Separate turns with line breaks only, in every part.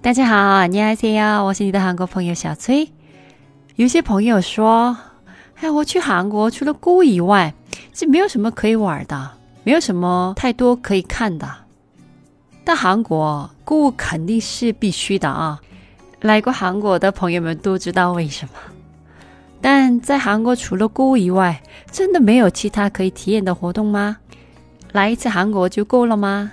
大家好，你好，谢瑶，我是你的韩国朋友小崔。有些朋友说：“哎，我去韩国除了购物以外，是没有什么可以玩的，没有什么太多可以看的。”但韩国购物肯定是必须的啊！来过韩国的朋友们都知道为什么。但在韩国除了购物以外，真的没有其他可以体验的活动吗？来一次韩国就够了吗？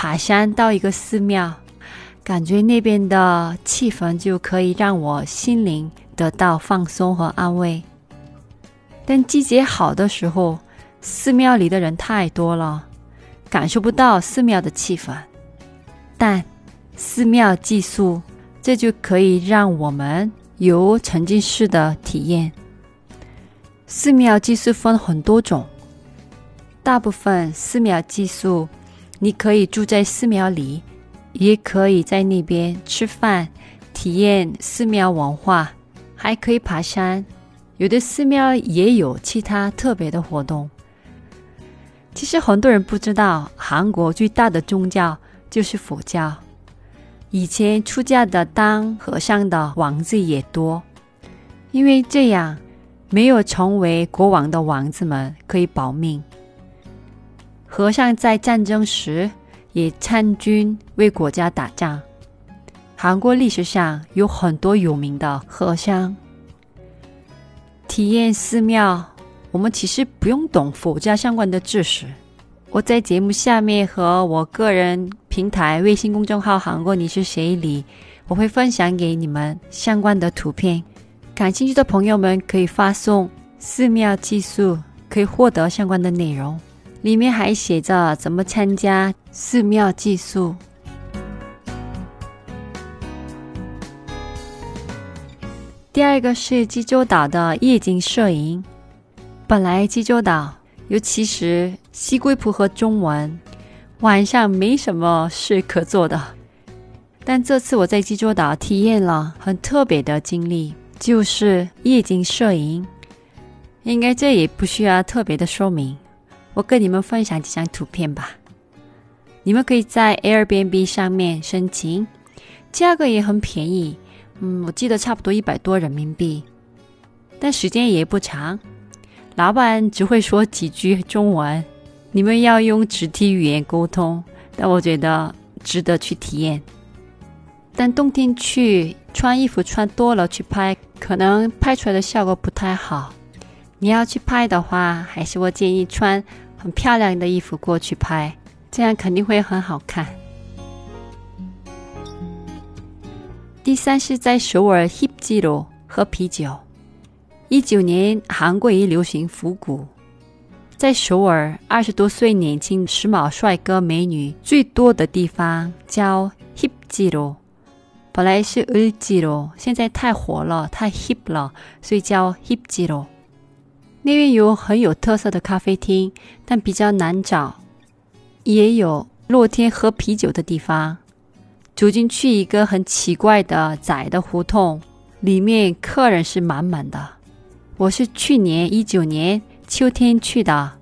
爬山到一个寺庙。感觉那边的气氛就可以让我心灵得到放松和安慰。但季节好的时候，寺庙里的人太多了，感受不到寺庙的气氛。但寺庙寄宿，这就可以让我们有沉浸式的体验。寺庙寄宿分很多种，大部分寺庙寄宿，你可以住在寺庙里。也可以在那边吃饭，体验寺庙文化，还可以爬山。有的寺庙也有其他特别的活动。其实很多人不知道，韩国最大的宗教就是佛教。以前出家的当和尚的王子也多，因为这样没有成为国王的王子们可以保命。和尚在战争时。也参军为国家打仗。韩国历史上有很多有名的和尚。体验寺庙，我们其实不用懂佛教相关的知识。我在节目下面和我个人平台微信公众号“韩国你是谁”里，我会分享给你们相关的图片。感兴趣的朋友们可以发送“寺庙寄宿”，可以获得相关的内容。里面还写着怎么参加寺庙寄宿。第二个是济州岛的夜景摄影。本来济州岛，尤其是西归浦和中文，晚上没什么事可做的。但这次我在济州岛体验了很特别的经历，就是夜景摄影。应该这也不需要特别的说明。我跟你们分享几张图片吧。你们可以在 Airbnb 上面申请，价格也很便宜，嗯，我记得差不多一百多人民币，但时间也不长。老板只会说几句中文，你们要用肢体语言沟通。但我觉得值得去体验。但冬天去穿衣服穿多了去拍，可能拍出来的效果不太好。你要去拍的话，还是我建议穿。很漂亮的衣服过去拍，这样肯定会很好看。第三是在首尔 Hip j i r o 喝啤酒。一九年韩国也流行复古，在首尔二十多岁年轻时髦帅哥美女最多的地方叫 Hip j i r o，本来是 Ul 记录，现在太火了，太 hip 了，所以叫 Hip j i r o。那边有很有特色的咖啡厅，但比较难找。也有露天喝啤酒的地方。走进去一个很奇怪的窄的胡同，里面客人是满满的。我是去年一九年秋天去的，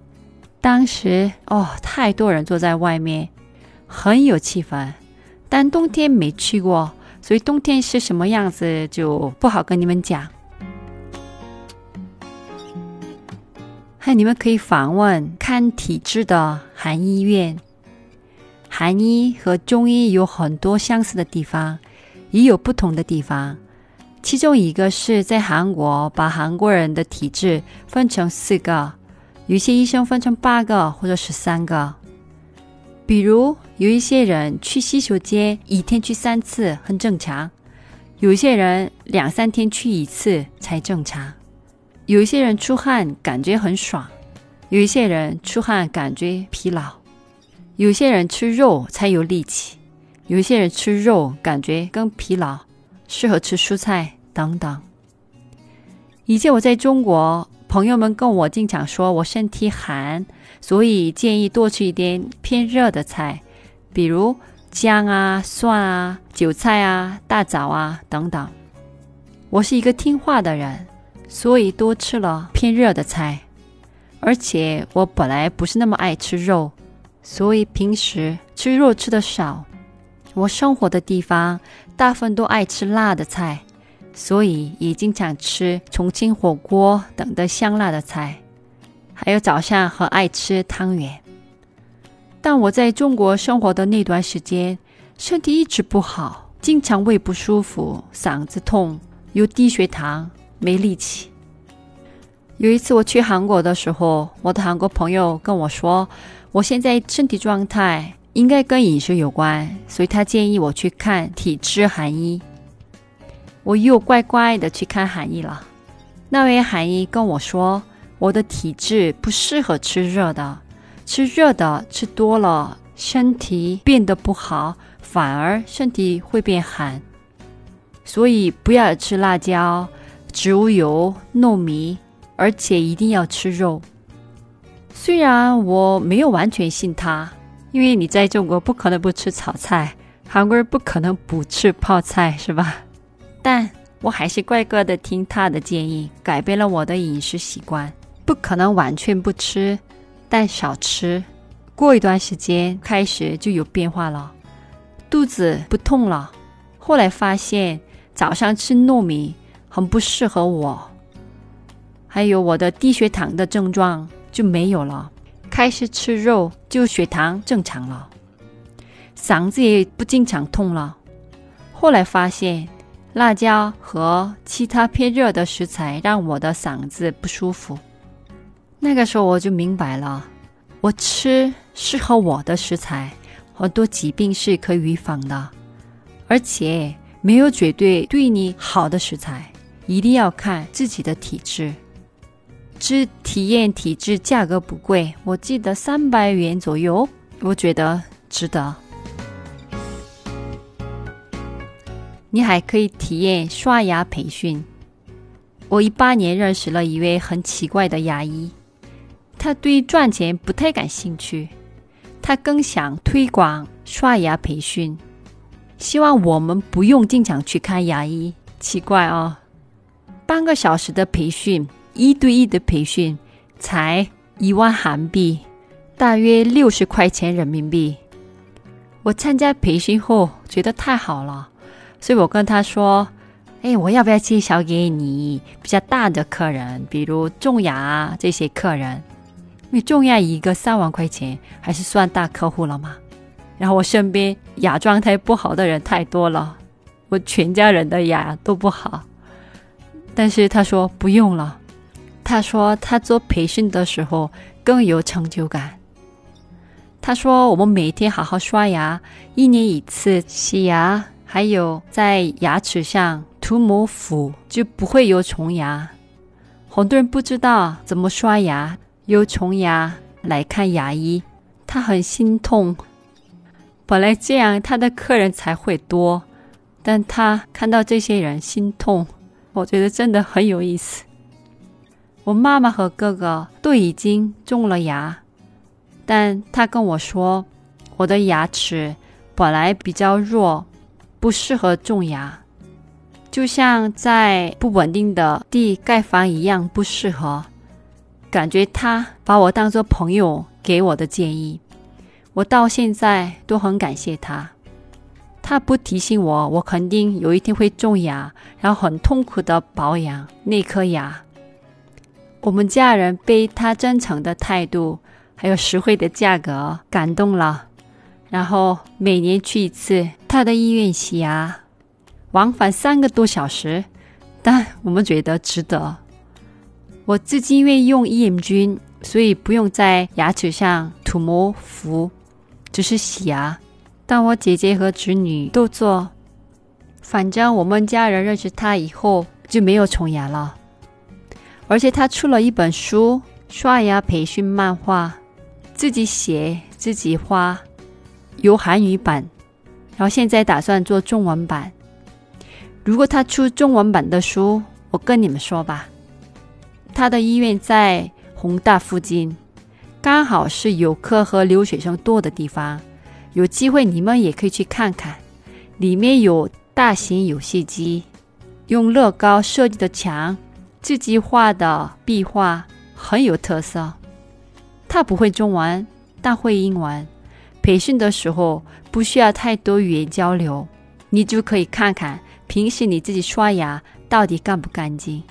当时哦，太多人坐在外面，很有气氛。但冬天没去过，所以冬天是什么样子就不好跟你们讲。那你们可以访问看体质的韩医院。韩医和中医有很多相似的地方，也有不同的地方。其中一个是在韩国把韩国人的体质分成四个，有些医生分成八个或者十三个。比如有一些人去洗手间一天去三次很正常，有些人两三天去一次才正常。有一些人出汗感觉很爽，有一些人出汗感觉疲劳，有些人吃肉才有力气，有些人吃肉感觉更疲劳，适合吃蔬菜等等。以前我在中国，朋友们跟我经常说我身体寒，所以建议多吃一点偏热的菜，比如姜啊、蒜啊、韭菜啊、大枣啊等等。我是一个听话的人，所以多吃了偏热的菜。而且我本来不是那么爱吃肉，所以平时吃肉吃的少。我生活的地方大部分都爱吃辣的菜，所以也经常吃重庆火锅等的香辣的菜。还有早上很爱吃汤圆。但我在中国生活的那段时间，身体一直不好，经常胃不舒服、嗓子痛。有低血糖，没力气。有一次我去韩国的时候，我的韩国朋友跟我说，我现在身体状态应该跟饮食有关，所以他建议我去看体质韩医。我又乖乖的去看韩医了。那位韩医跟我说，我的体质不适合吃热的，吃热的吃多了，身体变得不好，反而身体会变寒。所以不要吃辣椒、植物油、糯米，而且一定要吃肉。虽然我没有完全信他，因为你在中国不可能不吃炒菜，韩国人不可能不吃泡菜，是吧？但我还是乖乖的听他的建议，改变了我的饮食习惯。不可能完全不吃，但少吃。过一段时间开始就有变化了，肚子不痛了。后来发现。早上吃糯米很不适合我，还有我的低血糖的症状就没有了。开始吃肉就血糖正常了，嗓子也不经常痛了。后来发现辣椒和其他偏热的食材让我的嗓子不舒服。那个时候我就明白了，我吃适合我的食材，很多疾病是可以预防的，而且。没有绝对对你好的食材，一定要看自己的体质。只体验体质价格不贵，我记得三百元左右，我觉得值得。你还可以体验刷牙培训。我一八年认识了一位很奇怪的牙医，他对赚钱不太感兴趣，他更想推广刷牙培训。希望我们不用经常去看牙医，奇怪哦。半个小时的培训，一对一的培训，才一万韩币，大约六十块钱人民币。我参加培训后觉得太好了，所以我跟他说：“哎，我要不要介绍给你比较大的客人，比如种牙这些客人？因为种牙一个三万块钱，还是算大客户了嘛。”然后我身边牙状态不好的人太多了，我全家人的牙都不好。但是他说不用了，他说他做培训的时候更有成就感。他说我们每天好好刷牙，一年一次洗牙，还有在牙齿上涂抹氟，就不会有虫牙。很多人不知道怎么刷牙，有虫牙来看牙医，他很心痛。本来这样，他的客人才会多，但他看到这些人心痛，我觉得真的很有意思。我妈妈和哥哥都已经种了牙，但他跟我说，我的牙齿本来比较弱，不适合种牙，就像在不稳定的地盖房一样不适合。感觉他把我当做朋友给我的建议。我到现在都很感谢他，他不提醒我，我肯定有一天会种牙，然后很痛苦的保养那颗牙。我们家人被他真诚的态度还有实惠的价格感动了，然后每年去一次他的医院洗牙，往返三个多小时，但我们觉得值得。我自己因为用益眼菌，所以不用在牙齿上涂抹氟。只是洗牙，但我姐姐和侄女都做。反正我们家人认识他以后就没有虫牙了。而且他出了一本书，刷牙培训漫画，自己写自己画，有韩语版，然后现在打算做中文版。如果他出中文版的书，我跟你们说吧，他的医院在宏大附近，刚好是游客和留学生多的地方。有机会你们也可以去看看，里面有大型游戏机，用乐高设计的墙，自己画的壁画很有特色。他不会中文，但会英文。培训的时候不需要太多语言交流，你就可以看看平时你自己刷牙到底干不干净。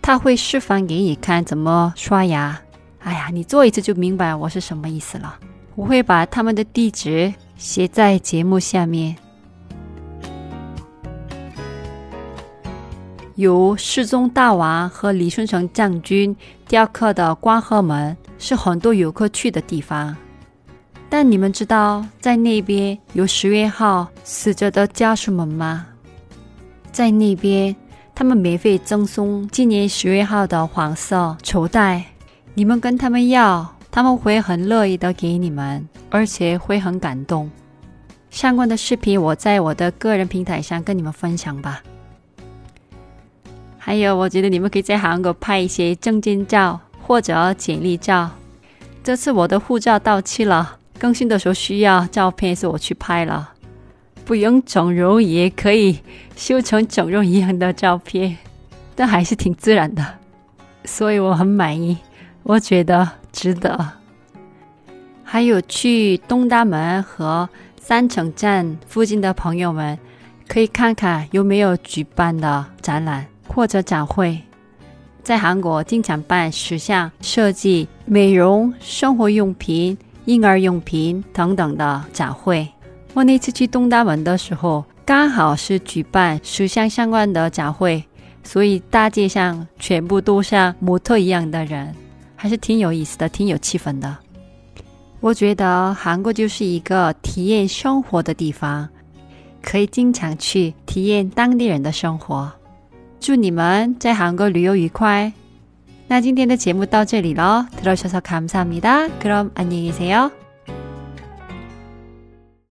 他会示范给你看怎么刷牙。哎呀，你做一次就明白我是什么意思了。我会把他们的地址。写在节目下面。由世宗大王和李舜臣将军雕刻的光和门是很多游客去的地方。但你们知道在那边有十月号死者的家属们吗？在那边，他们免费赠送今年十月号的黄色绸带，你们跟他们要。他们会很乐意的给你们，而且会很感动。相关的视频我在我的个人平台上跟你们分享吧。还有，我觉得你们可以在韩国拍一些证件照或者简历照。这次我的护照到期了，更新的时候需要照片，是我去拍了。不用整容也可以修成整容一样的照片，但还是挺自然的，所以我很满意。我觉得值得。还有去东大门和三城站附近的朋友们，可以看看有没有举办的展览或者展会。在韩国经常办时尚设计、美容、生活用品、婴儿用品等等的展会。我那次去东大门的时候，刚好是举办时尚相关的展会，所以大街上全部都像模特一样的人。还是挺有意思的，挺有气氛的。我觉得韩国就是一个体验生活的地方，可以经常去体验当地人的生活。祝你们在韩国旅游愉快！那今天的节目到这里了，들어주셔서감사합니다그럼안녕히계세요